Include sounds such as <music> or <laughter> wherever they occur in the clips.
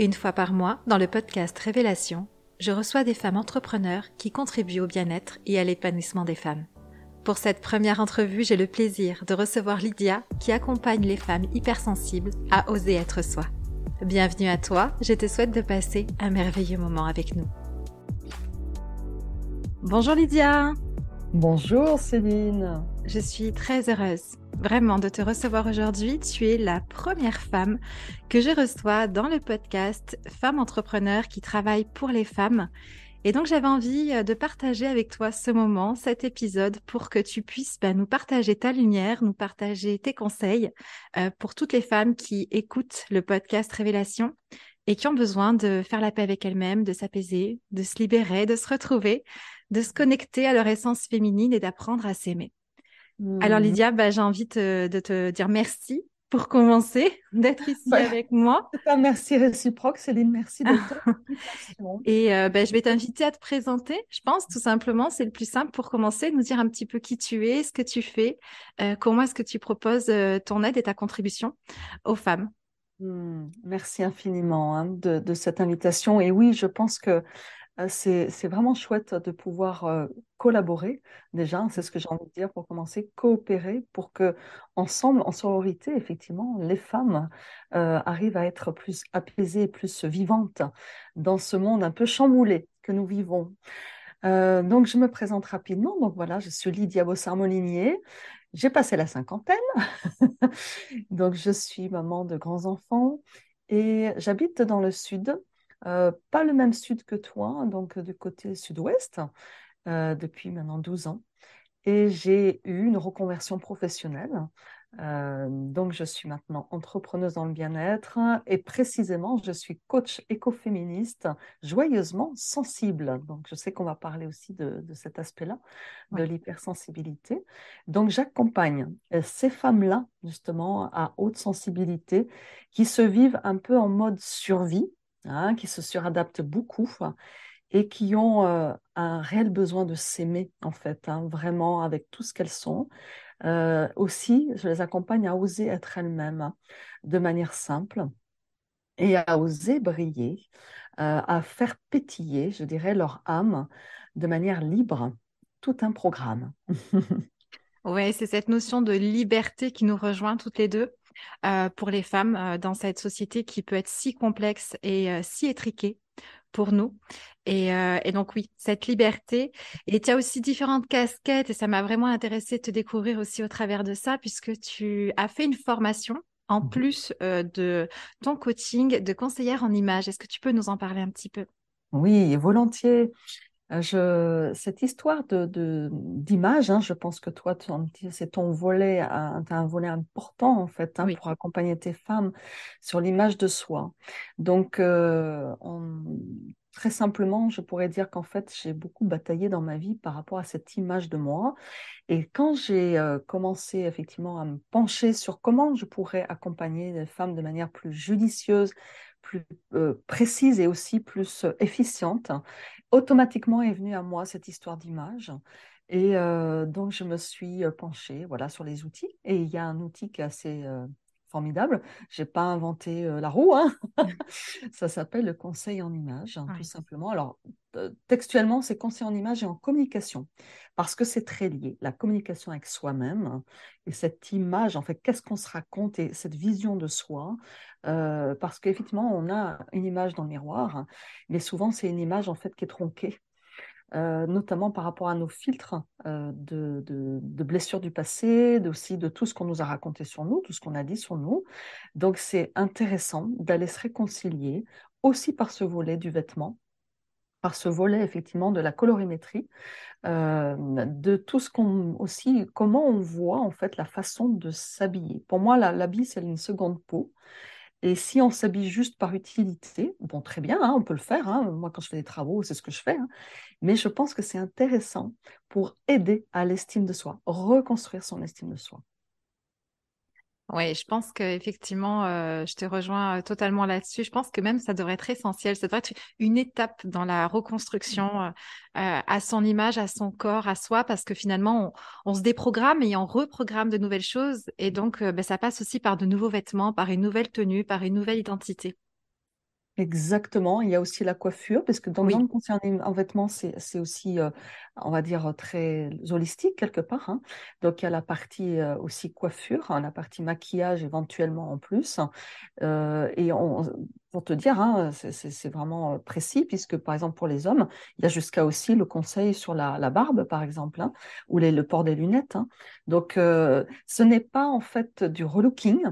Une fois par mois, dans le podcast Révélation, je reçois des femmes entrepreneurs qui contribuent au bien-être et à l'épanouissement des femmes. Pour cette première entrevue, j'ai le plaisir de recevoir Lydia qui accompagne les femmes hypersensibles à oser être soi. Bienvenue à toi, je te souhaite de passer un merveilleux moment avec nous. Bonjour Lydia Bonjour Céline Je suis très heureuse vraiment de te recevoir aujourd'hui. Tu es la première femme que je reçois dans le podcast Femmes entrepreneurs qui travaillent pour les femmes. Et donc j'avais envie euh, de partager avec toi ce moment, cet épisode, pour que tu puisses bah, nous partager ta lumière, nous partager tes conseils euh, pour toutes les femmes qui écoutent le podcast Révélation et qui ont besoin de faire la paix avec elles-mêmes, de s'apaiser, de se libérer, de se retrouver, de se connecter à leur essence féminine et d'apprendre à s'aimer. Alors mmh. Lydia, bah, j'ai envie de te dire merci pour commencer, <laughs> d'être ici avec moi. C'est un merci réciproque, Céline, merci de <laughs> Et euh, bah, je vais t'inviter à te présenter, je pense, tout simplement. C'est le plus simple pour commencer, nous dire un petit peu qui tu es, ce que tu fais, euh, comment est-ce que tu proposes euh, ton aide et ta contribution aux femmes. Mmh. merci infiniment hein, de, de, cette invitation. Et oui, je pense que euh, c'est vraiment chouette de pouvoir euh, collaborer déjà, c'est ce que j'ai envie de dire pour commencer, coopérer pour que ensemble, en sororité, effectivement, les femmes euh, arrivent à être plus apaisées, plus vivantes dans ce monde un peu chamboulé que nous vivons. donc je me présente rapidement. Donc voilà, je suis Lydia Bossard-Molinier. J'ai passé la cinquantaine, <laughs> donc je suis maman de grands enfants et j'habite dans le sud euh, pas le même sud que toi, donc du côté sud-ouest, euh, depuis maintenant 12 ans. Et j'ai eu une reconversion professionnelle. Euh, donc, je suis maintenant entrepreneuse dans le bien-être et précisément, je suis coach écoféministe joyeusement sensible. Donc, je sais qu'on va parler aussi de, cet aspect-là, de l'hypersensibilité. Donc, j'accompagne ces femmes-là, justement, à haute sensibilité, qui se vivent un peu en mode survie, Hein, qui se suradaptent beaucoup et qui ont euh, un réel besoin de s'aimer, en fait, hein, vraiment avec tout ce qu'elles sont. Euh, aussi, je les accompagne à oser être elles-mêmes hein, de manière simple et à oser briller, euh, à faire pétiller, je dirais, leur âme de manière libre, tout un programme. <laughs> oui, c'est cette notion de liberté qui nous rejoint toutes les deux. Euh, pour les femmes euh, dans cette société qui peut être si complexe et euh, si étriquée pour nous. Et, donc oui, cette liberté. Et tu as aussi différentes casquettes et ça m'a vraiment intéressé de te découvrir aussi au travers de ça puisque tu as fait une formation en mmh plus de ton coaching de conseillère en image. Est-ce que tu peux nous en parler un petit peu? Oui, volontiers. Je, cette histoire de, d'image, hein, je pense que toi, c'est ton volet, tu as un volet important en fait hein, pour accompagner tes femmes sur l'image de soi. Donc, euh, très simplement, je pourrais dire qu'en fait, j'ai beaucoup bataillé dans ma vie par rapport à cette image de moi. Et quand j'ai euh, commencé effectivement à me pencher sur comment je pourrais accompagner les femmes de manière plus judicieuse, plus euh, précise et aussi plus efficiente, automatiquement est venue à moi cette histoire d'image. Et euh, donc, je me suis euh, penchée voilà, sur les outils. Et il y a un outil qui est assez euh, formidable. Je n'ai pas inventé la roue. Hein. <laughs> Ça s'appelle le conseil en image, hein, tout simplement. Alors, textuellement, c'est conseil en image et en communication. Parce que c'est très lié. La communication avec soi-même hein, et cette image, en fait, qu'est-ce qu'on se raconte et cette vision de soi, euh, parce qu'effectivement, on a une image dans le miroir, mais souvent, c'est une image en fait qui est tronquée. Euh, notamment par rapport à nos filtres euh, de, blessures du passé, aussi de tout ce qu'on nous a raconté sur nous, tout ce qu'on a dit sur nous. Donc c'est intéressant d'aller se réconcilier aussi par ce volet du vêtement, par ce volet effectivement de la colorimétrie, de tout ce qu'on aussi comment on voit en fait la façon de s'habiller. Pour moi, l'habit c'est une seconde peau et si on s'habille juste par utilité, bon, très bien, hein, on peut le faire. Hein. Moi, quand je fais des travaux, c'est ce que je fais. Hein. Mais je pense que c'est intéressant pour aider à l'estime de soi, reconstruire son estime de soi. Oui, je pense qu'effectivement, euh, je te rejoins euh, totalement là-dessus. Je pense que même ça devrait être essentiel. Ça devrait être une étape dans la reconstruction euh, à son image, à son corps, à soi, parce que finalement, on, se déprogramme et on reprogramme de nouvelles choses. Et donc, ben, ça passe aussi par de nouveaux vêtements, par une nouvelle tenue, par une nouvelle identité. Exactement. Il y a aussi la coiffure, parce que dans, le concerne en vêtements, c'est aussi, euh, on va dire, très holistique quelque part. Hein. Donc, il y a la partie euh, aussi coiffure, hein, la partie maquillage éventuellement en plus. Euh, et on, pour te dire, hein, c'est vraiment précis, puisque par exemple pour les hommes, il y a jusqu'à aussi le conseil sur la, barbe, par exemple, ou les, le port des lunettes. Donc, ce n'est pas en fait du relooking,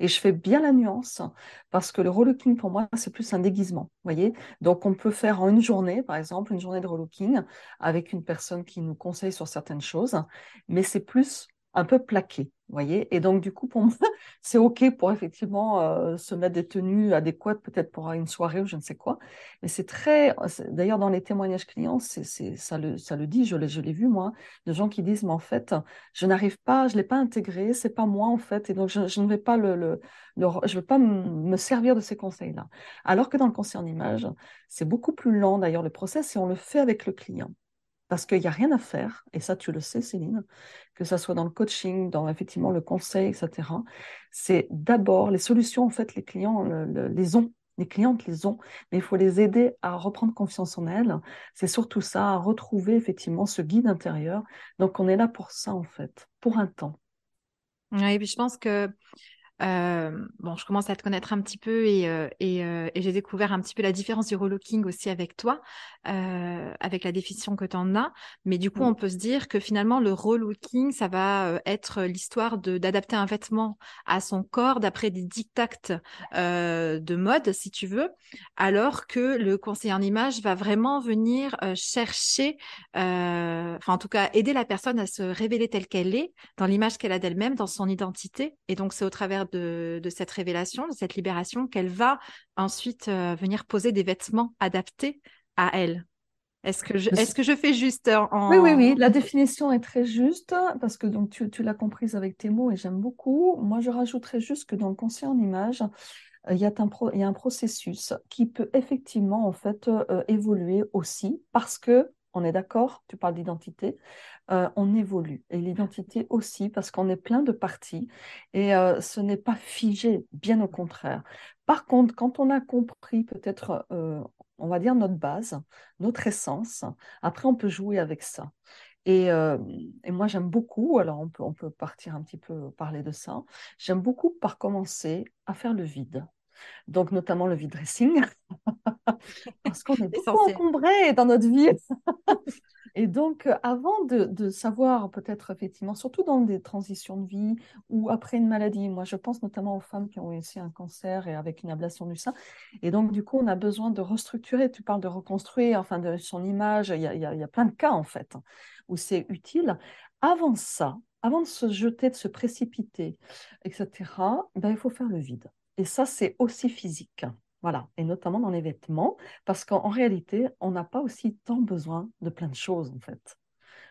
et je fais bien la nuance parce que le relooking, pour moi, c'est plus un déguisement. voyez Donc, on peut faire en une journée, par exemple, une journée de relooking avec une personne qui nous conseille sur certaines choses, mais c'est plus un peu plaqué, voyez. Et donc, du coup, pour <laughs> moi, c'est OK pour effectivement euh, se mettre des tenues adéquates, peut-être pour une soirée ou je ne sais quoi. Mais c'est très. D'ailleurs, dans les témoignages clients, c'est, ça, le, ça le dit, je l'ai, je l'ai vu, moi, de gens qui disent, mais en fait, je n'arrive pas, je ne l'ai pas intégré, c'est pas moi, en fait, et donc je, ne vais pas le, le, je vais pas me servir de ces conseils-là. Alors que dans le conseil en image, c'est beaucoup plus lent, d'ailleurs, le process, et on le fait avec le client parce qu'il n'y a rien à faire, et ça tu le sais Céline, que ce soit dans le coaching, dans effectivement le conseil, etc. C'est d'abord les solutions, en fait, les clients les ont, les clientes les ont, mais il faut les aider à reprendre confiance en elles. C'est surtout ça, à retrouver effectivement ce guide intérieur. Donc on est là pour ça, en fait, pour un temps. Oui, et puis je pense que euh, bon, je commence à te connaître un petit peu et, euh, euh, et, j'ai découvert un petit peu la différence du relooking aussi avec toi, avec la définition que tu en as. Mais du coup, on peut se dire que finalement, le relooking, ça va être l'histoire d'adapter un vêtement à son corps d'après des dictates de mode, si tu veux, alors que le conseiller en image va vraiment venir chercher, enfin en tout cas, aider la personne à se révéler telle qu'elle est, dans l'image qu'elle a d'elle-même, dans son identité. Et donc, c'est au travers de, cette révélation, de cette libération, qu'elle va ensuite euh, venir poser des vêtements adaptés à elle. Est-ce que, je, est-ce que je fais juste en... Oui, oui, oui, la définition est très juste parce que donc, tu, tu l'as comprise avec tes mots et j'aime beaucoup. Moi, je rajouterais juste que dans le conseil en image, euh, il y, a un il y a un processus qui peut effectivement en fait euh, évoluer aussi parce que on est d'accord, tu parles d'identité, euh, on évolue. Et l'identité aussi, parce qu'on est plein de parties et euh, ce n'est pas figé, bien au contraire. Par contre, quand on a compris peut-être, euh, on va dire, notre base, notre essence, après on peut jouer avec ça. Et, moi, j'aime beaucoup, alors on peut, on peut partir un petit peu parler de ça, j'aime beaucoup par commencer à faire le vide donc notamment le vide dressing, <laughs> parce qu'on est beaucoup encombré dans notre vie. <laughs> Et donc, euh, avant de, savoir peut-être effectivement, surtout dans des transitions de vie ou après une maladie, moi je pense notamment aux femmes qui ont aussi un cancer et avec une ablation du sein. Et donc, du coup, on a besoin de restructurer. Tu parles de reconstruire, enfin, de son image. Il y a, il y a plein de cas, en fait, où c'est utile. Avant ça, avant de se jeter, de se précipiter, etc., ben, il faut faire le vide. Et ça, c'est aussi physique. Voilà, et notamment dans les vêtements, parce qu'en réalité, on n'a pas aussi tant besoin de plein de choses, en fait.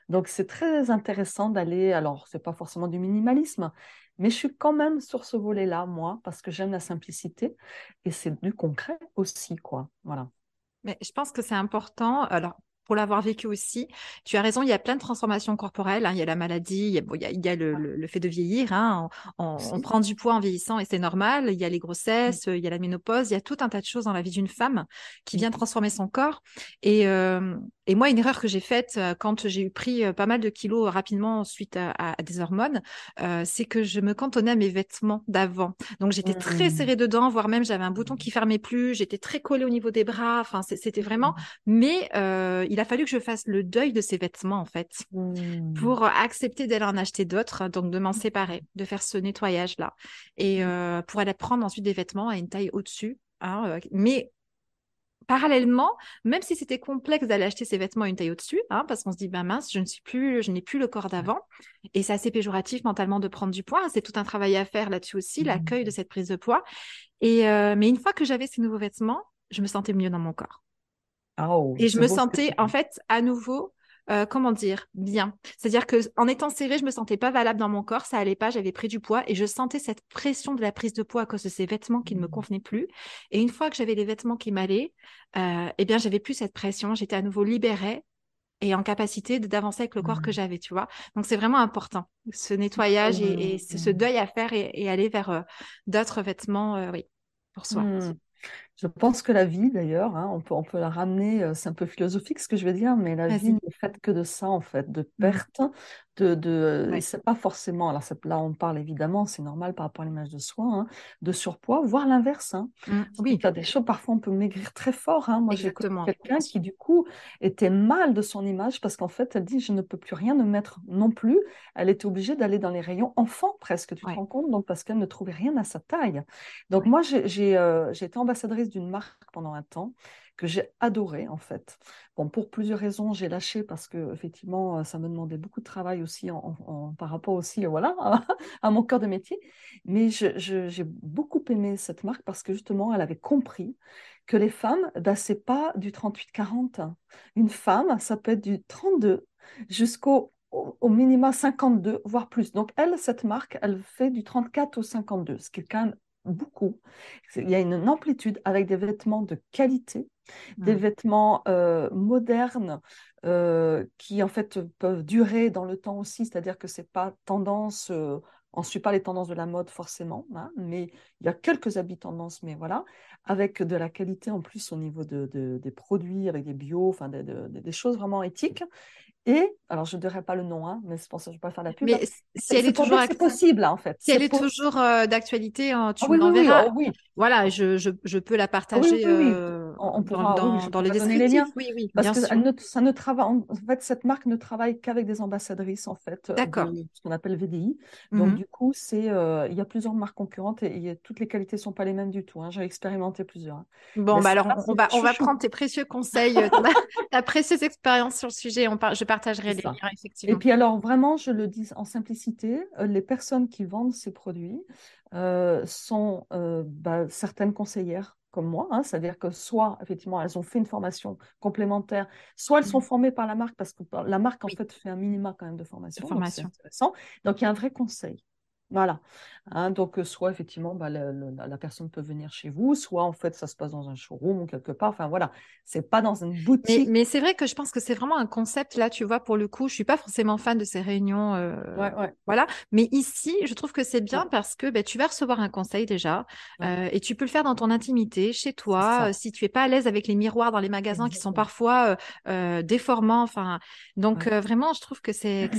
Donc, c'est très intéressant d'aller, alors, c'est pas forcément du minimalisme, mais je suis quand même sur ce volet-là, moi, parce que j'aime la simplicité, et c'est du concret aussi, quoi. Voilà. Mais je pense que c'est important. Alors, pour l'avoir vécu aussi. Tu as raison, il y a plein de transformations corporelles. Hein. Il y a la maladie, il y a, il y a, le, fait de vieillir. Hein. On, prend du poids en vieillissant et c'est normal. Il y a les grossesses, il y a la ménopause, il y a tout un tas de choses dans la vie d'une femme qui vient transformer son corps. Et, euh, et moi, une erreur que j'ai faite euh, quand j'ai eu pris euh, pas mal de kilos rapidement suite à, des hormones, euh, c'est que je me cantonnais à mes vêtements d'avant. Donc j'étais très mmh. serrée dedans, voire même j'avais un bouton qui fermait plus, j'étais très collée au niveau des bras. Enfin, c'était vraiment. Mmh. Mais il a fallu que je fasse le deuil de ces vêtements en fait mmh. pour accepter d'aller en acheter d'autres, donc de m'en séparer, de faire ce nettoyage là, et pour aller prendre ensuite des vêtements à une taille au-dessus. Hein, mais parallèlement, même si c'était complexe d'aller acheter ses vêtements une taille au-dessus, hein, parce qu'on se dit, ben mince, je ne suis plus, je n'ai plus le corps d'avant. Et c'est assez péjoratif mentalement de prendre du poids. C'est tout un travail à faire là-dessus aussi, mmh. l'accueil de cette prise de poids. Et, euh, mais une fois que j'avais ces nouveaux vêtements, je me sentais mieux dans mon corps. Oh, et je me sentais, en fait, à nouveau euh, comment dire, bien. C'est-à-dire que en étant serrée, je me sentais pas valable dans mon corps, ça allait pas, j'avais pris du poids et je sentais cette pression de la prise de poids à cause de ces vêtements qui ne me mmh. convenaient plus. Et une fois que j'avais les vêtements qui m'allaient, euh, eh bien, j'avais plus cette pression, j'étais à nouveau libérée et en capacité d'avancer avec le corps que mmh. j'avais, tu vois. Donc c'est vraiment important, ce nettoyage et, ce, mmh. deuil à faire et, aller vers euh, d'autres vêtements, oui, pour soi. Je pense que la vie, d'ailleurs, hein, on, peut, on peut la ramener, euh, c'est un peu philosophique ce que je vais dire, mais la vie n'est faite que de ça, en fait, de mmh. De, de c'est pas forcément, alors là on parle évidemment, c'est normal par rapport à l'image de soi, hein, de surpoids, voire l'inverse. Hein. Mmh, oui. Il y a des choses, parfois on peut maigrir très fort. Hein. Moi j'ai quelqu'un qui du coup était mal de son image parce qu'en fait elle dit je ne peux plus rien me mettre non plus. Elle était obligée d'aller dans les rayons enfants presque, tu te rends compte, donc parce qu'elle ne trouvait rien à sa taille. Donc moi j'ai euh, été ambassadrice d'une marque pendant un temps que j'ai adoré en fait. Bon, pour plusieurs raisons, j'ai lâché parce que effectivement, euh, ça me demandait beaucoup de travail aussi par rapport aussi, voilà, <laughs> à, mon cœur de métier. Mais j'ai beaucoup aimé cette marque parce que justement, elle avait compris que les femmes, ben, c'est pas du 38-40. Une femme, ça peut être du 32 jusqu'au au, minima 52, voire plus. Donc, elle, cette marque, elle fait du 34 au 52, ce qui est quand même beaucoup. Il y a une amplitude avec des vêtements de qualité, des vêtements euh, modernes euh, qui en fait peuvent durer dans le temps aussi, c'est-à-dire que c'est pas tendance, euh, on ne suit pas les tendances de la mode forcément, hein, mais il y a quelques habits tendances, mais voilà, avec de la qualité en plus au niveau de, des produits, avec des bio, enfin des choses vraiment éthiques. Et, alors je ne dirai pas le nom, hein, mais c'est pour ça que je ne vais pas faire la pub. Mais si elle est, toujours c'est possible, en fait. Si elle est toujours euh, d'actualité, hein, tu ah, oui, oh, Oui, Voilà, je, je, je, peux la ah partager euh, on, pourra, dans, dans les descriptifs. Oui, oui, parce que ne, ça ne travaille, en fait, cette marque ne travaille qu'avec des ambassadrices, en fait, euh, D'accord. ce qu'on appelle VDI. Donc, mmh du coup, c'est, il y a plusieurs marques concurrentes et, toutes les qualités ne sont pas les mêmes du tout. Hein. J'ai expérimenté plusieurs. Hein. Bon, bah alors, on va, on va prendre tes précieux conseils, <laughs> ta précieuse expérience sur le sujet. On je partagerai les liens, effectivement. Et puis alors, vraiment, je le dis en simplicité, euh, les personnes qui vendent ces produits euh, sont euh, bah, certaines conseillères comme moi, hein, c'est-à-dire que soit effectivement elles ont fait une formation complémentaire, soit elles sont mmh. formées par la marque parce que la marque en fait fait un minima quand même de formation. formation. Donc, donc il y a un vrai conseil. Voilà. Hein, donc, soit effectivement, bah, la, personne peut venir chez vous, soit en fait, ça se passe dans un showroom ou quelque part. Enfin, voilà. C'est pas dans une boutique. Mais, c'est vrai que je pense que c'est vraiment un concept. Là, tu vois, pour le coup, je suis pas forcément fan de ces réunions. Euh, voilà. Mais ici, je trouve que c'est bien parce que bah, tu vas recevoir un conseil déjà euh, et tu peux le faire dans ton intimité, chez toi, si tu es pas à l'aise avec les miroirs dans les magasins qui sont parfois déformants. Enfin, donc, vraiment, je trouve que <clears throat> c'est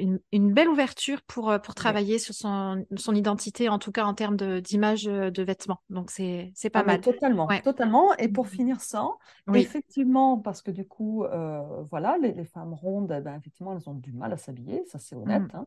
une, une, belle ouverture pour, pour travailler sur son son, identité, en tout cas en termes d'image de, de, vêtements. Donc, c'est pas ah, mal. Totalement, totalement. Et pour mmh. finir ça, effectivement, parce que du coup, euh, voilà, les, femmes rondes, eh ben, effectivement, elles ont du mal à s'habiller, ça c'est honnête, mmh. hein,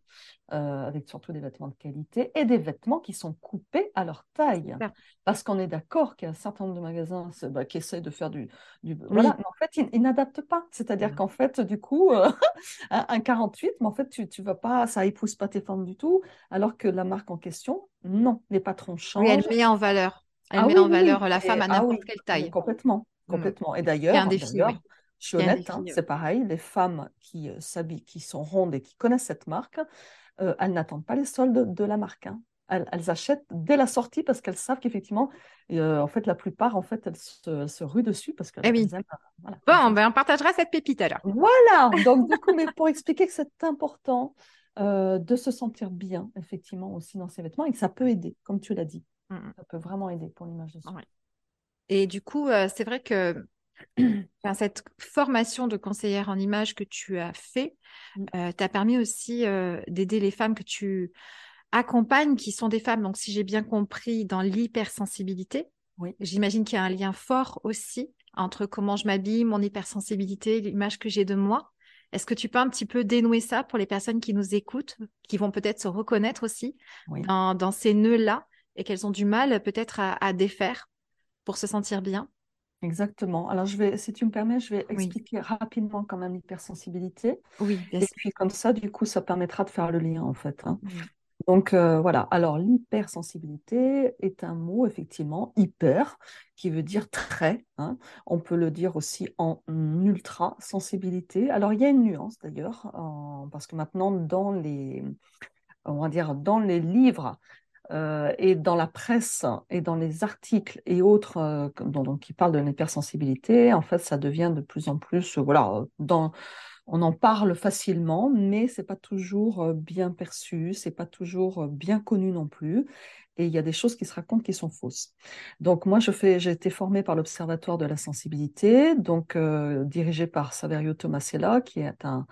euh, avec surtout des vêtements de qualité et des vêtements qui sont coupés à leur taille. Parce qu'on est d'accord qu'il y a un certain nombre de magasins bah, qui essayent de faire du. du voilà, mais en fait, ils, n'adaptent pas. C'est-à-dire mmh. qu'en fait, du coup, euh, <laughs> un, 48, mais en fait, tu, tu vas pas, ça épouse pas tes formes du tout, alors que la marque en question, non, les patrons changent. Oui, elle met en valeur. Elle ah met en valeur la femme à ah n'importe quelle taille. Complètement, mmh. complètement. Et d'ailleurs, je suis honnête, hein, c'est pareil, les femmes qui euh, s'habillent, qui sont rondes et qui connaissent cette marque, euh, elles n'attendent pas les soldes de la marque. Hein. Elles, achètent dès la sortie parce qu'elles savent qu'effectivement, euh, en fait, la plupart, en fait, elles se, ruent dessus parce que. Eh oui. Bon, ben, on partagera cette pépite alors. Voilà. Donc du coup, mais pour expliquer que c'est important, euh, de se sentir bien, effectivement, aussi dans ses vêtements, et que ça peut aider, comme tu l'as dit. Mmh, mmh. Ça peut vraiment aider pour l'image de soi. Et du coup, euh, c'est vrai que <clears throat> cette formation de conseillère en image que tu as fait mmh. euh, t'a permis aussi d'aider les femmes que tu accompagnes, qui sont des femmes, donc si j'ai bien compris, dans l'hypersensibilité. Oui. J'imagine qu'il y a un lien fort aussi entre comment je m'habille, mon hypersensibilité, l'image que j'ai de moi. Est-ce que tu peux un petit peu dénouer ça pour les personnes qui nous écoutent, qui vont peut-être se reconnaître aussi dans, ces nœuds-là et qu'elles ont du mal peut-être à, défaire pour se sentir bien? Exactement. Alors, je vais, si tu me permets, je vais expliquer rapidement quand même l'hypersensibilité. Oui, Et puis, comme ça, du coup, ça permettra de faire le lien, en fait. Hein. Donc euh, voilà, alors l'hypersensibilité est un mot effectivement hyper qui veut dire très. Hein. On peut le dire aussi en ultra sensibilité. Alors il y a une nuance d'ailleurs parce que maintenant dans les on va dire dans les livres euh, et dans la presse et dans les articles et autres euh, qui parlent de l'hypersensibilité, en fait ça devient de plus en plus voilà dans on en parle facilement, mais c'est pas toujours bien perçu, c'est pas toujours bien connu non plus. et il y a des choses qui se racontent qui sont fausses. Donc moi, je fais, j'ai été formée par l'Observatoire de la sensibilité, donc dirigé par Saverio Tomasella, qui est un,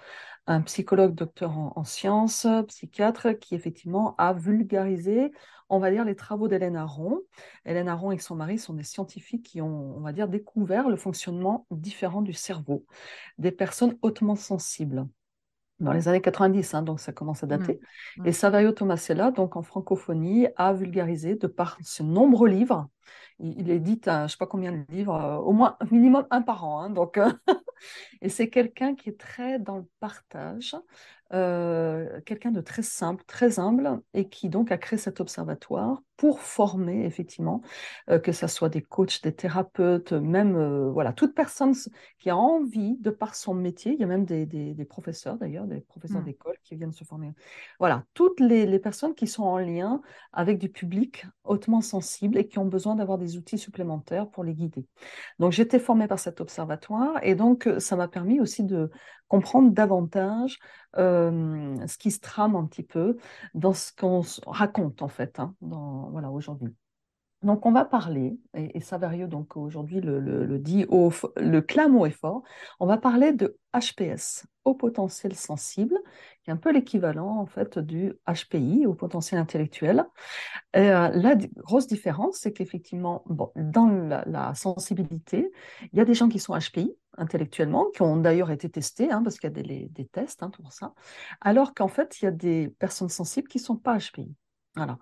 un psychologue docteur en, sciences, psychiatre, qui effectivement a vulgarisé, on va dire, les travaux d'Hélène Aron. Hélène Aron et son mari sont des scientifiques qui ont, on va dire, découvert le fonctionnement différent du cerveau des personnes hautement sensibles dans les années 90, hein, donc ça commence à dater. Mmh. Mmh. Et Savario Tomasella, donc en francophonie, a vulgarisé de par ses nombreux livres. Il, édite, je ne sais pas combien de livres, euh, au moins minimum un par an. Hein, donc, et c'est quelqu'un qui est très dans le partage, euh, quelqu'un de très simple, très humble, et qui donc a créé cet observatoire pour former effectivement, euh, que ce soit des coachs, des thérapeutes, même euh, voilà, toute personne qui a envie, de par son métier, il y a même des, des, professeurs d'ailleurs, des professeurs mmh. d'école qui viennent se former. Voilà, toutes les, les, personnes qui sont en lien avec du public hautement sensible et qui ont besoin d'avoir des outils supplémentaires pour les guider. Donc j'étais formée par cet observatoire et donc ça m'a permis aussi de comprendre davantage euh, ce qui se trame un petit peu dans ce qu'on raconte en fait hein, dans, voilà, aujourd'hui. Donc, on va parler, et, et donc aujourd'hui, le, le, dit au, le clame haut fort, on va parler de HPS, au potentiel sensible, qui est un peu l'équivalent, en fait, du HPI, au potentiel intellectuel. Euh, la grosse différence, c'est qu'effectivement, bon, dans la, sensibilité, il y a des gens qui sont HPI, intellectuellement, qui ont d'ailleurs été testés, hein, parce qu'il y a des, des tests hein, pour ça, alors qu'en fait, il y a des personnes sensibles qui ne sont pas HPI. Voilà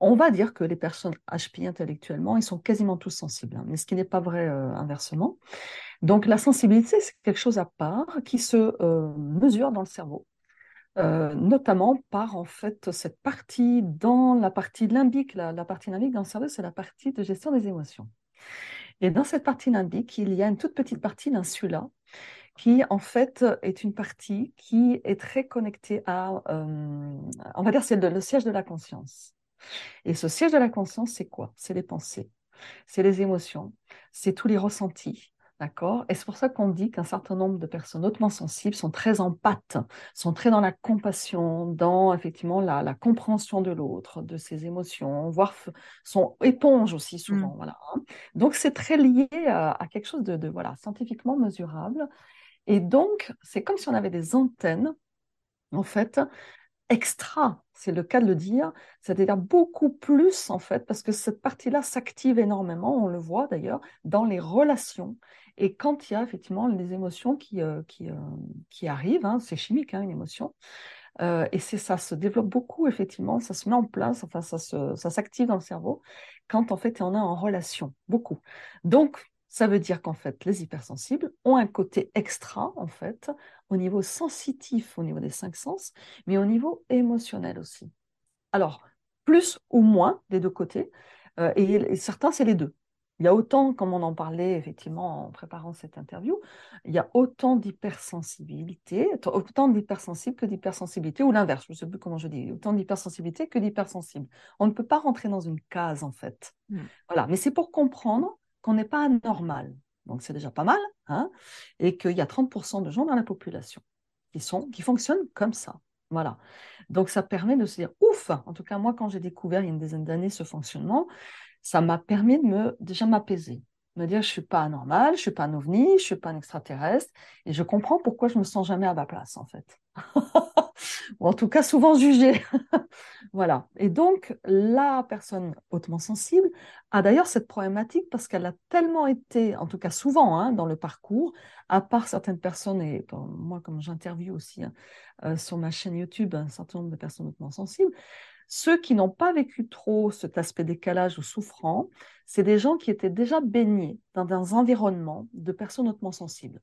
on va dire que les personnes HPI intellectuellement, ils sont quasiment tous sensibles, hein, mais ce qui n'est pas vrai euh, inversement. Donc la sensibilité, c'est quelque chose à part qui se euh, mesure dans le cerveau. Euh, notamment par en fait cette partie dans la partie limbique, la, la partie limbique dans le cerveau, c'est la partie de gestion des émotions. Et dans cette partie limbique, il y a une toute petite partie, l'insula, qui en fait est une partie qui est très connectée à, on va dire, c'est le siège de la conscience. Et ce siège de la conscience, c'est quoi? C'est les pensées, c'est les émotions, c'est tous les ressentis. D'accord? Et c'est pour ça qu'on dit qu'un certain nombre de personnes hautement sensibles sont très en pâte, sont très dans la compassion, dans effectivement la, compréhension de l'autre, de ses émotions, voire sont éponges aussi souvent. Mmh. Voilà. Hein. Donc c'est très lié à, quelque chose de, de, voilà, scientifiquement mesurable. Et donc, c'est comme si on avait des antennes, en fait, extra, c'est le cas de le dire, c'est-à-dire beaucoup plus en fait, parce que cette partie-là s'active énormément, on le voit d'ailleurs, dans les relations. Et quand il y a effectivement les émotions qui, euh, qui, euh, qui arrivent, hein, c'est chimique, hein, une émotion, euh, et c'est ça se développe beaucoup, effectivement, ça se met en place, enfin, ça, ça s'active dans le cerveau quand en fait on est en relation, beaucoup. Donc, ça veut dire qu'en fait, les hypersensibles ont un côté extra, en fait, au niveau sensitif, au niveau des cinq sens, mais au niveau émotionnel aussi. Alors, plus ou moins des deux côtés, euh, et, certains, c'est les deux. Il y a autant, comme on en parlait effectivement en préparant cette interview, il y a autant d'hypersensibilité, autant d'hypersensibles que d'hypersensibilité, ou l'inverse, je ne sais plus comment je dis, autant d'hypersensibilité que d'hypersensible. On ne peut pas rentrer dans une case, en fait. Mmh. Voilà, mais c'est pour comprendre qu'on n'est pas anormal. Donc c'est déjà pas mal, hein, et qu'il y a 30% de gens dans la population qui, sont, qui fonctionnent comme ça. Voilà. Donc ça permet de se dire, ouf, en tout cas moi quand j'ai découvert il y a une dizaine d'années ce fonctionnement, ça m'a permis de me déjà m'apaiser, me dire je suis pas anormal, je suis pas un ovni, je suis pas un extraterrestre, et je comprends pourquoi je me sens jamais à ma place en fait. <laughs> ou en tout cas souvent jugée. <laughs> voilà. Et donc, la personne hautement sensible a d'ailleurs cette problématique parce qu'elle a tellement été, en tout cas souvent hein, dans le parcours, à part certaines personnes, et moi comme j'interviewe aussi hein, euh, sur ma chaîne YouTube un certain nombre de personnes hautement sensibles, ceux qui n'ont pas vécu trop cet aspect décalage ou souffrant, c'est des gens qui étaient déjà baignés dans des environnements de personnes hautement sensibles,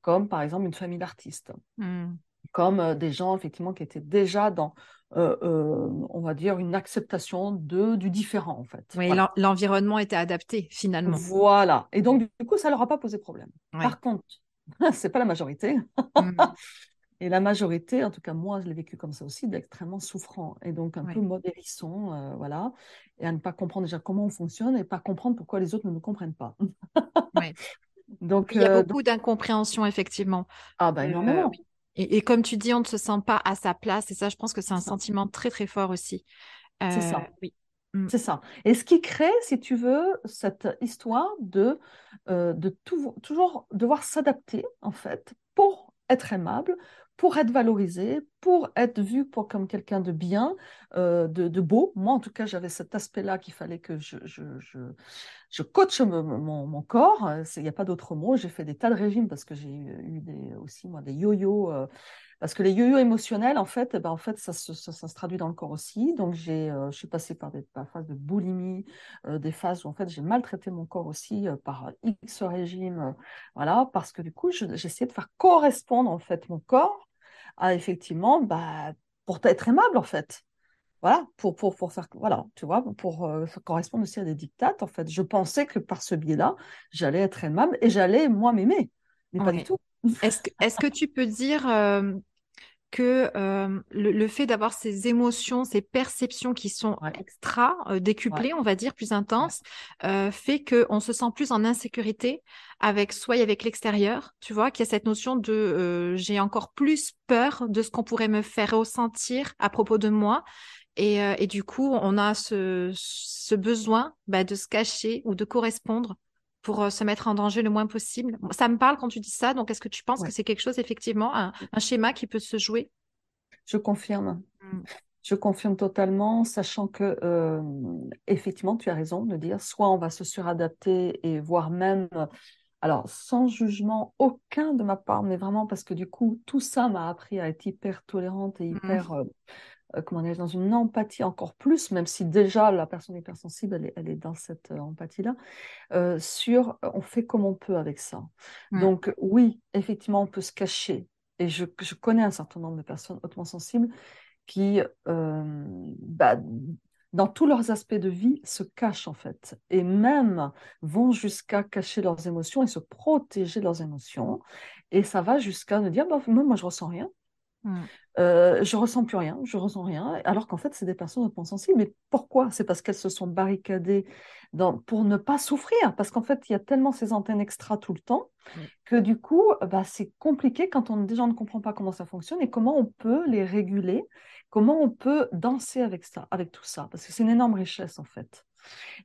comme par exemple une famille d'artistes. Mmh comme euh, des gens effectivement qui étaient déjà dans, euh, euh, on va dire, une acceptation de, du différent en fait. Oui, l'environnement était adapté finalement. Voilà. Et donc du coup, ça leur a pas posé problème. Par contre, <laughs> c'est pas la majorité. Mmh. <laughs> Et la majorité, en tout cas moi, je l'ai vécu comme ça aussi, d'extrêmement souffrant et donc un peu mauvais voilà, et à ne pas comprendre déjà comment on fonctionne et pas comprendre pourquoi les autres ne nous comprennent pas. <laughs> Donc, il y a beaucoup d'incompréhension effectivement. Ah ben énormément. Et, comme tu dis, on ne se sent pas à sa place. Et ça, je pense que c'est un sentiment très, très fort aussi. c'est ça. Euh, oui. Mm. C'est ça. Et ce qui crée, si tu veux, cette histoire de, euh, de toujours devoir s'adapter, en fait, pour être aimable, pour être valorisé, pour être vu pour, comme quelqu'un de bien, euh, de, beau. Moi, en tout cas, j'avais cet aspect-là qu'il fallait que je, je, je, je coach mon, corps. Il n'y a pas d'autre mot. J'ai fait des tas de régimes parce que j'ai eu aussi moi, des yo-yo. Euh, parce que les yo-yo émotionnels, en fait, ben, en fait ça, se, ça, se traduit dans le corps aussi. Donc, j'ai, euh, je suis passée par des phases de boulimie, euh, des phases où, en fait, j'ai maltraité mon corps aussi euh, par X régime. voilà, parce que du coup, j'essayais de faire correspondre, en fait, mon corps à, effectivement, bah, pour être aimable, en fait. Voilà, pour, pour, pour faire, voilà, tu vois, pour correspondre aussi à des dictates, en fait. Je pensais que par ce biais-là, j'allais être aimable et j'allais, moi, m'aimer. Mais pas du tout. Est-ce que, est que, tu peux dire que euh, le, fait d'avoir ces émotions, ces perceptions qui sont extra euh, décuplées, on va dire, plus intenses, euh, fait qu'on se sent plus en insécurité avec soi et avec l'extérieur, tu vois, qu'il y a cette notion de j'ai encore plus peur de ce qu'on pourrait me faire ressentir à propos de moi. Et, du coup, on a ce, besoin bah, de se cacher ou de correspondre pour euh, se mettre en danger le moins possible. Ça me parle quand tu dis ça, donc est-ce que tu penses que c'est quelque chose, effectivement, un, schéma qui peut se jouer? Je confirme. Mmh. Je confirme totalement, sachant que, euh, effectivement, tu as raison de dire, soit on va se suradapter et voire même, alors sans jugement aucun de ma part, mais vraiment parce que du coup, tout ça m'a appris à être hyper tolérante et mmh. hyper euh, comment dire, dans une empathie encore plus, même si déjà la personne hypersensible, elle est, elle est dans cette euh, empathie-là, euh, sur on fait comme on peut avec ça. Donc oui, effectivement, on peut se cacher. Et je, je, connais un certain nombre de personnes hautement sensibles qui, bah, dans tous leurs aspects de vie, se cachent en fait, et même vont jusqu'à cacher leurs émotions et se protéger leurs émotions. Et ça va jusqu'à ne dire, bah, moi, je ressens rien. Mm. Euh, je ressens plus rien, je ressens rien, alors qu'en fait, c'est des personnes hautement sensibles. Mais pourquoi? C'est parce qu'elles se sont barricadées dans, pour ne pas souffrir, parce qu'en fait, il y a tellement ces antennes extra tout le temps mm. que du coup, bah, c'est compliqué quand on déjà ne comprend pas comment ça fonctionne et comment on peut les réguler, comment on peut danser avec ça, avec tout ça, parce que c'est une énorme richesse en fait.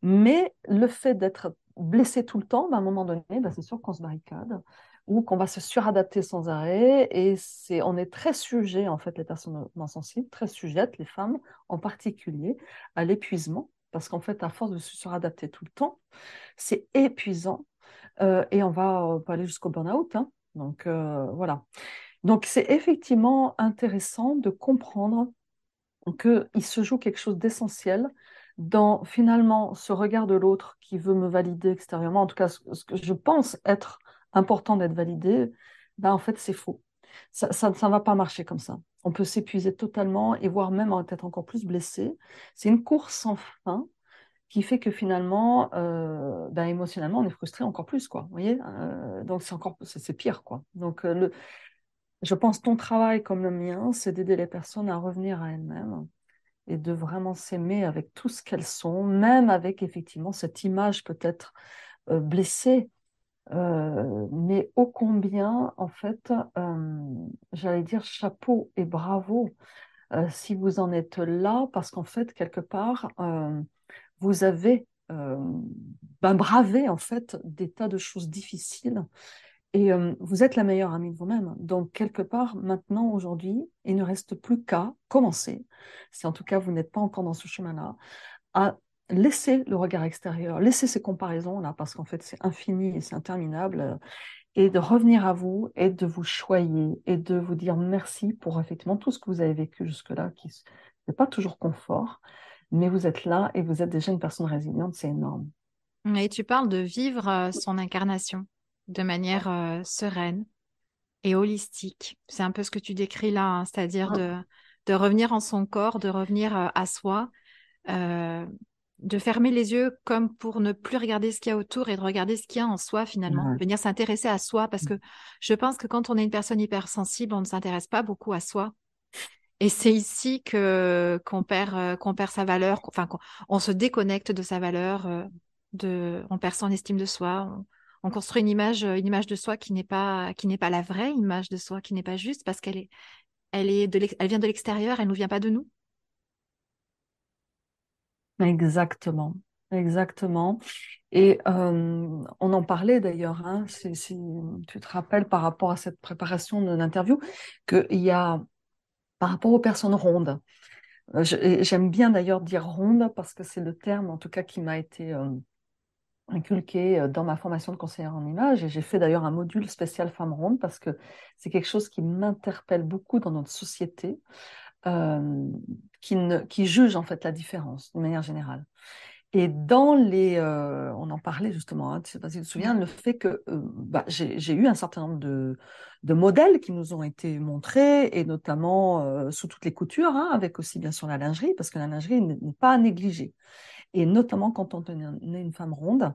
Mais le fait d'être blessé tout le temps, bah, à un moment donné, bah, c'est sûr qu'on se barricade ou qu'on va se suradapter sans arrêt. Et c'est, on est très sujet, en fait, les personnes sensibles, très sujettes, les femmes en particulier, à l'épuisement. Parce qu'en fait, à force de se suradapter tout le temps, c'est épuisant. Euh, et on va pas aller jusqu'au burn-out. Hein. Donc, euh, voilà. Donc, c'est effectivement intéressant de comprendre qu'il se joue quelque chose d'essentiel dans finalement ce regard de l'autre qui veut me valider extérieurement, en tout cas ce que je pense être important d'être validé, ben en fait, c'est faux. Ça ne va pas marcher comme ça. On peut s'épuiser totalement et voire même être encore plus blessé. C'est une course sans fin qui fait que finalement, ben, émotionnellement, on est frustré encore plus, quoi. Vous voyez euh, Donc c'est encore, c'est pire, quoi. Donc euh, le, je pense ton travail comme le mien, c'est d'aider les personnes à revenir à elles-mêmes et de vraiment s'aimer avec tout ce qu'elles sont, même avec effectivement cette image peut-être blessée euh, mais ô combien, en fait, euh, j'allais dire chapeau et bravo euh, si vous en êtes là, parce qu'en fait, quelque part, vous avez ben, bravé en fait des tas de choses difficiles et vous êtes la meilleure amie de vous-même. Donc, quelque part, maintenant, aujourd'hui, il ne reste plus qu'à commencer, si en tout cas vous n'êtes pas encore dans ce chemin-là, à laissez le regard extérieur, laissez ces comparaisons-là, parce qu'en fait, c'est infini et c'est interminable, euh, et de revenir à vous et de vous choyer et de vous dire merci pour effectivement tout ce que vous avez vécu jusque-là, qui n'est pas toujours confort, mais vous êtes là et vous êtes déjà une personne résiliente, c'est énorme. Et tu parles de vivre euh, son incarnation de manière euh, sereine et holistique. C'est un peu ce que tu décris là, hein, c'est-à-dire de, de, revenir en son corps, de revenir à soi, de fermer les yeux comme pour ne plus regarder ce qu'il y a autour et de regarder ce qu'il y a en soi finalement, venir s'intéresser à soi parce que je pense que quand on est une personne hypersensible, on ne s'intéresse pas beaucoup à soi. Et c'est ici que qu'on perd euh, qu'on perd sa valeur, enfin on, se déconnecte de sa valeur, euh, de on perd son estime de soi, on, construit une image une image de soi qui n'est pas qui n'est pas la vraie image de soi, qui n'est pas juste parce qu'elle est elle est de elle vient de l'extérieur, elle nous vient pas de nous. Exactement, exactement. Et euh, on en parlait d'ailleurs, hein, si, tu te rappelles par rapport à cette préparation de l'interview, qu'il y a, par rapport aux personnes rondes, euh, j'aime bien d'ailleurs dire ronde parce que c'est le terme en tout cas qui m'a été euh, inculqué dans ma formation de conseillère en image. Et j'ai fait d'ailleurs un module spécial femmes rondes parce que c'est quelque chose qui m'interpelle beaucoup dans notre société, qui, ne, qui juge en fait la différence de manière générale. Et dans les, euh, on en parlait justement, hein, je ne sais pas si tu te souviens, le fait que euh, bah, j'ai eu un certain nombre de, de, modèles qui nous ont été montrés, et notamment euh, sous toutes les coutures, hein, avec aussi bien sûr la lingerie, parce que la lingerie n'est pas à négliger. Et notamment quand on est une femme ronde,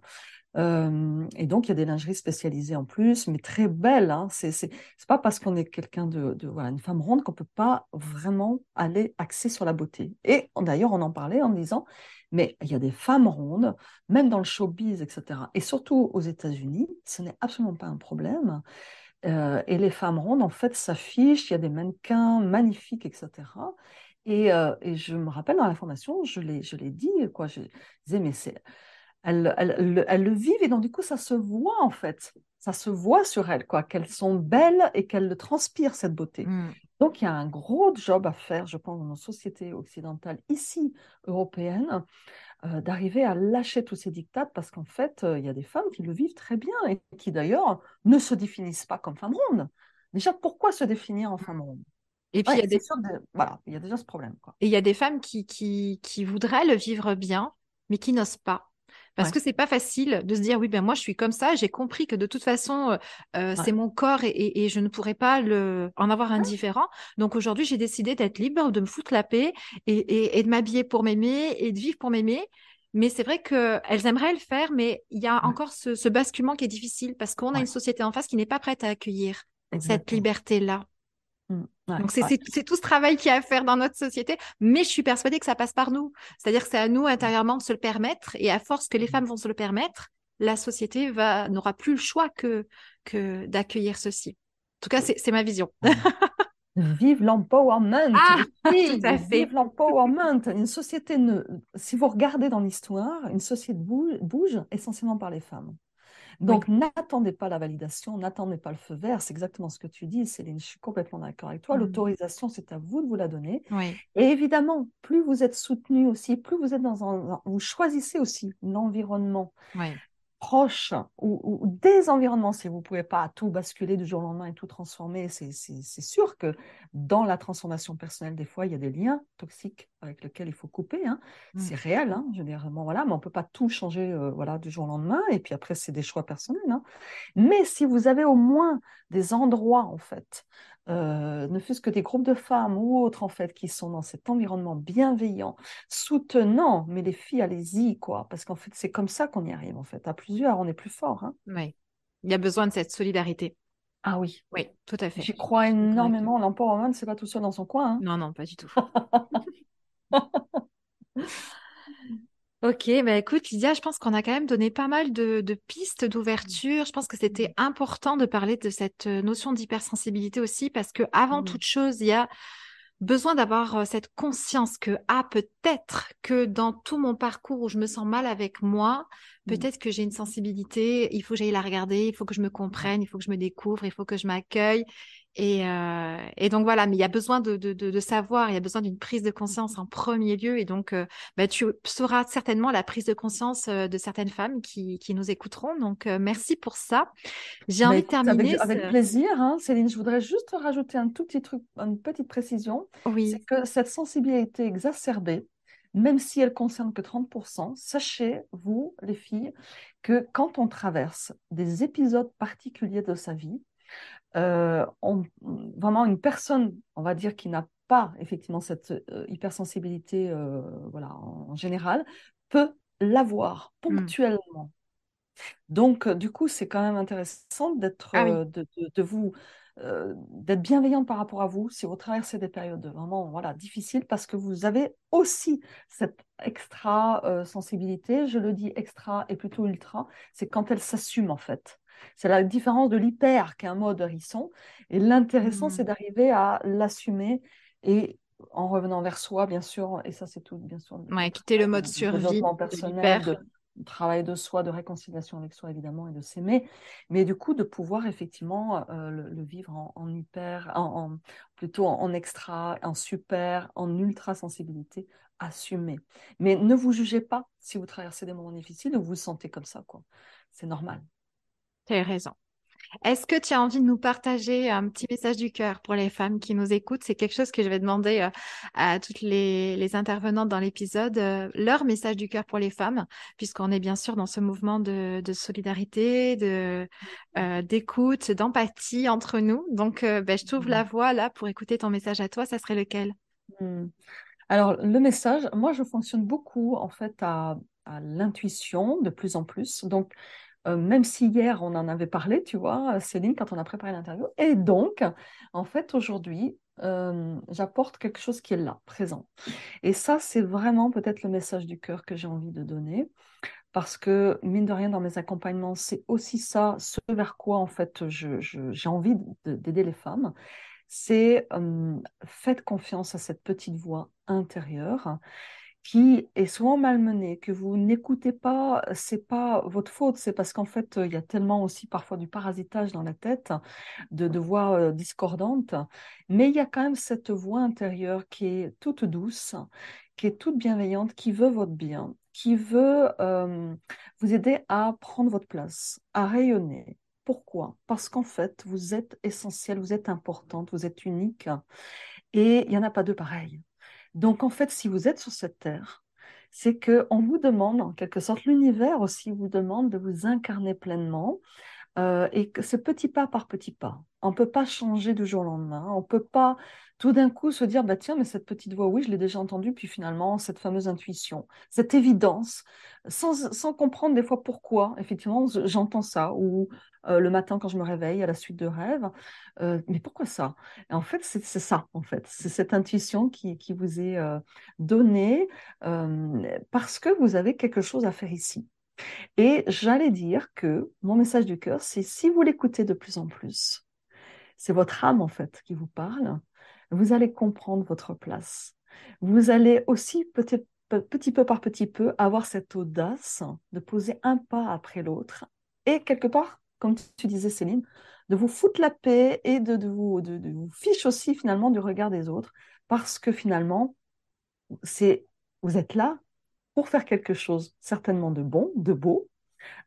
et donc, il y a des lingeries spécialisées en plus, mais très belles. Hein. C'est, c'est, pas parce qu'on est quelqu'un de, voilà, une femme ronde qu'on peut pas vraiment aller axer sur la beauté. Et d'ailleurs, on en parlait en disant, mais il y a des femmes rondes, même dans le showbiz, etc. Et surtout aux États-Unis, ce n'est absolument pas un problème. Et les femmes rondes, en fait, s'affichent, il y a des mannequins magnifiques, etc. Et, et je me rappelle dans la formation, je l'ai, je l'ai dit, quoi, je disais, mais c'est elles, le vivent et donc du coup ça se voit en fait, ça se voit sur elles quoi, qu'elles sont belles et qu'elles le transpirent cette beauté. Mm. Donc il y a un gros job à faire, je pense, dans nos sociétés occidentales, ici européennes, euh, d'arriver à lâcher tous ces dictats parce qu'en fait euh, il y a des femmes qui le vivent très bien et qui d'ailleurs ne se définissent pas comme femmes rondes. Déjà pourquoi se définir en femme ronde? Et puis, il, y a des... voilà, il y a déjà ce problème. Quoi. Et il y a des femmes qui, qui, qui voudraient le vivre bien, mais qui n'osent pas. Parce que c'est pas facile de se dire oui ben moi je suis comme ça, j'ai compris que de toute façon euh, euh, c'est mon corps et, je ne pourrais pas le en avoir un différent. Donc aujourd'hui j'ai décidé d'être libre, de me foutre la paix et, de m'habiller pour m'aimer et de vivre pour m'aimer. Mais c'est vrai qu'elles aimeraient le faire, mais il y a encore ce, basculement qui est difficile parce qu'on a une société en face qui n'est pas prête à accueillir cette liberté-là. Mmh. Donc, c'est tout ce travail qu'il y a à faire dans notre société, mais je suis persuadée que ça passe par nous. C'est-à-dire que c'est à nous intérieurement de se le permettre, et à force que les mmh. femmes vont se le permettre, la société n'aura plus le choix que, que d'accueillir ceci. En tout cas, c'est ma vision. Vive l'empowerment! <laughs> Ah, tout à fait. Vive l'empowerment! Une société, ne... si vous regardez dans l'histoire, une société bouge essentiellement par les femmes. Donc, n'attendez pas la validation, n'attendez pas le feu vert. C'est exactement ce que tu dis, Céline. Je suis complètement d'accord avec toi. Mmh. L'autorisation, c'est à vous de vous la donner. Et évidemment, plus vous êtes soutenu aussi, plus vous êtes dans un. Vous choisissez aussi l'environnement proche ou, des environnements, si vous ne pouvez pas tout basculer du jour au lendemain et tout transformer, c'est sûr que dans la transformation personnelle, des fois, il y a des liens toxiques avec lesquels il faut couper. Hein. Mmh. C'est réel, hein, je voilà, mais on ne peut pas tout changer euh, voilà, du jour au lendemain. Et puis après, c'est des choix personnels. Hein. Mais si vous avez au moins des endroits, en fait, euh, ne fût-ce que des groupes de femmes ou autres, en fait, qui sont dans cet environnement bienveillant, soutenant, mais les filles, allez-y, quoi, parce qu'en fait, c'est comme ça qu'on y arrive, en fait. À plusieurs, on est plus fort. Hein. Oui, il y a besoin de cette solidarité. Ah oui. Oui, tout à fait. J'y crois énormément. L'empowerment, c'est pas tout seul dans son coin. Hein. Non, non, pas du tout. <laughs> Ok, bah écoute, Lydia, je pense qu'on a quand même donné pas mal de, pistes d'ouverture. Je pense que c'était important de parler de cette euh, notion d'hypersensibilité aussi, parce que avant toute chose, il y a besoin d'avoir euh, cette conscience que, ah, peut-être que dans tout mon parcours où je me sens mal avec moi, peut-être que j'ai une sensibilité, il faut que j'aille la regarder, il faut que je me comprenne, il faut que je me découvre, il faut que je m'accueille. Euh, et, donc voilà, mais il y a besoin de, savoir, il y a besoin d'une prise de conscience en premier lieu. Et donc, euh, bah, tu sauras certainement la prise de conscience euh, de certaines femmes qui, nous écouteront. Donc, merci pour ça. J'ai envie de terminer. Avec, plaisir, hein, Céline. Je voudrais juste rajouter un tout petit truc, une petite précision. Oui. C'est que cette sensibilité exacerbée, même si elle concerne que 30%, sachez, vous, les filles, que quand on traverse des épisodes particuliers de sa vie, euh, vraiment une personne, on va dire, qui n'a pas effectivement cette euh, hypersensibilité euh, voilà, en, général, peut l'avoir hmm. ponctuellement. Donc, du coup, c'est quand même intéressant d'être, ah de, vous, d'être bienveillante par rapport à vous si vous traversez des périodes vraiment voilà, difficiles parce que vous avez aussi cette extra sensibilité. Je le dis extra et plutôt ultra, c'est quand elle s'assume en fait. C'est la différence de l'hyper qui est un mode hérisson. Et l'intéressant, c'est mmh. d'arriver à l'assumer et en revenant vers soi, bien sûr, et ça c'est tout, bien sûr. Ouais, quitter le mode survie, développement personnel, de, travail de soi, de réconciliation avec soi évidemment et de s'aimer, mais du coup de pouvoir effectivement euh, le, vivre en, hyper, en, plutôt en, extra, en super, en ultra sensibilité, assumer. Mais ne vous jugez pas si vous traversez des moments difficiles ou vous vous sentez comme ça, quoi. C'est normal. Tu as raison. Est-ce que tu as envie de nous partager un petit message du cœur pour les femmes qui nous écoutent? C'est quelque chose que je vais demander euh, à toutes les, intervenantes dans l'épisode, euh, leur message du cœur pour les femmes, puisqu'on est bien sûr dans ce mouvement de, solidarité, de, euh, d'écoute, d'empathie entre nous. Donc, ben, je t'ouvre la mmh. voie là pour écouter ton message à toi. Ça serait lequel? Mmh. Alors, le message, moi, je fonctionne beaucoup en fait à, à l'intuition de plus en plus. Donc, même si hier on en avait parlé, tu vois, Céline, quand on a préparé l'interview. Et donc, en fait, aujourd'hui, j'apporte quelque chose qui est là, présent. Et ça, c'est vraiment peut-être le message du cœur que j'ai envie de donner. Parce que, mine de rien, dans mes accompagnements, c'est aussi ça, ce vers quoi, en fait, j'ai envie d'aider les femmes. C'est faites confiance à cette petite voix intérieure qui est souvent malmené, que vous n'écoutez pas, c'est pas votre faute, c'est parce qu'en fait, il y a tellement aussi parfois du parasitage dans la tête, de, de voix discordantes, mais il y a quand même cette voix intérieure qui est toute douce, qui est toute bienveillante, qui veut votre bien, qui veut euh, vous aider à prendre votre place, à rayonner. Pourquoi? Parce qu'en fait, vous êtes essentiel, vous êtes importante, vous êtes unique, et il n'y en a pas deux pareils. Donc, en fait, si vous êtes sur cette terre, c'est qu'on vous demande, en quelque sorte, l'univers aussi vous demande de vous incarner pleinement euh, et que c'est petit pas par petit pas. On ne peut pas changer du jour au lendemain. On ne peut pas tout d'un coup se dire, bah tiens, mais cette petite voix, oui, je l'ai déjà entendue, puis finalement, cette fameuse intuition, cette évidence, sans, comprendre des fois pourquoi, effectivement, j'entends ça, ou euh, le matin quand je me réveille à la suite de rêves. Euh, mais pourquoi ça? En fait, c'est ça, en fait. C'est cette intuition qui, qui vous est euh, donnée parce que vous avez quelque chose à faire ici. Et j'allais dire que mon message du cœur, c'est si vous l'écoutez de plus en plus, c'est votre âme, en fait, qui vous parle, vous allez comprendre votre place. Vous allez aussi petit peu par petit peu avoir cette audace de poser un pas après l'autre et quelque part comme tu disais Céline, de vous foutre la paix et de, vous, de, vous fiche aussi finalement du regard des autres, parce que finalement, c'est vous êtes là pour faire quelque chose certainement de bon, de beau,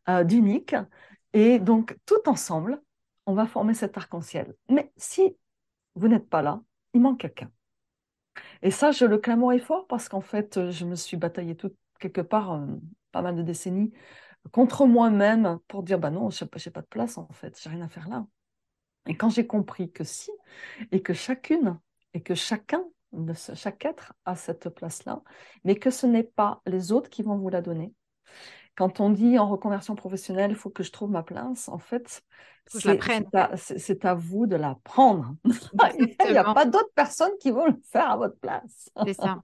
euh, d'unique, et donc tout ensemble, on va former cet arc-en-ciel. Mais si vous n'êtes pas là, il manque quelqu'un. Et ça, je le clame fort parce qu'en fait, je me suis bataillée tout, quelque part, euh, pas mal de décennies, contre moi-même pour dire bah non, je n'ai pas de place en fait, j'ai rien à faire là. Et quand j'ai compris que si, et que chacune, et que chacun, chaque être a cette place-là, mais que ce n'est pas les autres qui vont vous la donner. Quand on dit en reconversion professionnelle, il faut que je trouve ma place, en fait, c'est à, vous de la prendre. <laughs> il n'y a pas d'autres personnes qui vont le faire à votre place. C'est ça.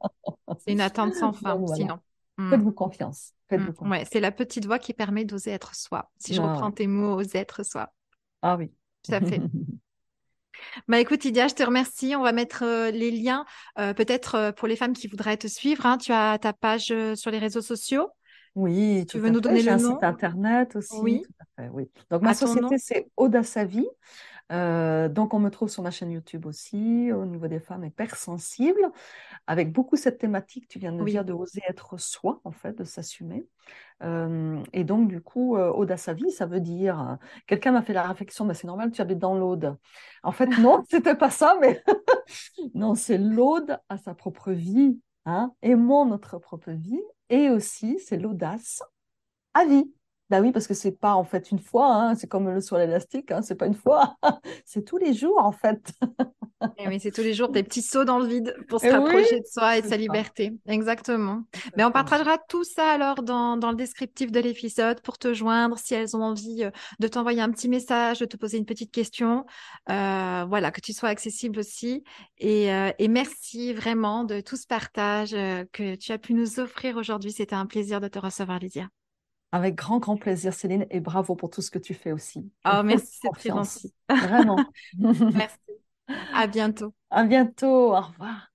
C'est une attente sans fin, sinon. Hmm. Faites-vous confiance. Hmm. Ouais, c'est la petite voix qui permet d'oser être soi. Si je ah reprends tes mots, oser être soi. Ah oui. Tout à fait. <laughs> Bah écoute, Idia, je te remercie. On va mettre euh, les liens, euh, peut-être euh, pour les femmes qui voudraient te suivre. Hein. Tu as ta page sur les réseaux sociaux. Oui, tu veux nous donner le un site internet aussi. Oui. oui. Donc ma société, c'est Vie. Euh, donc, on me trouve sur ma chaîne YouTube aussi, au niveau des femmes hypersensibles, avec beaucoup cette thématique, tu viens de dire, de oser être soi, en fait, de s'assumer. Euh, et donc, du coup, euh, Audace à vie, ça veut dire, quelqu'un m'a fait la réflexion, mais c'est normal, tu habites dans l'Aude. En fait, <laughs> non, c'était pas ça, mais <laughs> non, c'est l'Aude à sa propre vie, hein, aimons notre propre vie, et aussi, c'est l'audace à vie. Bah oui, parce que c'est pas en fait une fois, hein, c'est comme le sur l'élastique, hein, c'est pas une fois, <laughs> c'est tous les jours en fait. <laughs> Et eh c'est tous les jours des petits sauts dans le vide pour se rapprocher de soi et de sa liberté. Exactement. Mais on partagera tout ça alors dans, dans le descriptif de l'épisode pour te joindre si elles ont envie euh, de t'envoyer un petit message, de te poser une petite question. Euh, voilà, que tu sois accessible aussi. Et, euh, et, merci vraiment de tout ce partage que tu as pu nous offrir aujourd'hui. C'était un plaisir de te recevoir, Lydia. Avec grand, grand plaisir, Céline, et bravo pour tout ce que tu fais aussi. Oh, merci, <laughs> c'est très gentil. Vraiment. <laughs> merci. À bientôt. À bientôt. Au revoir.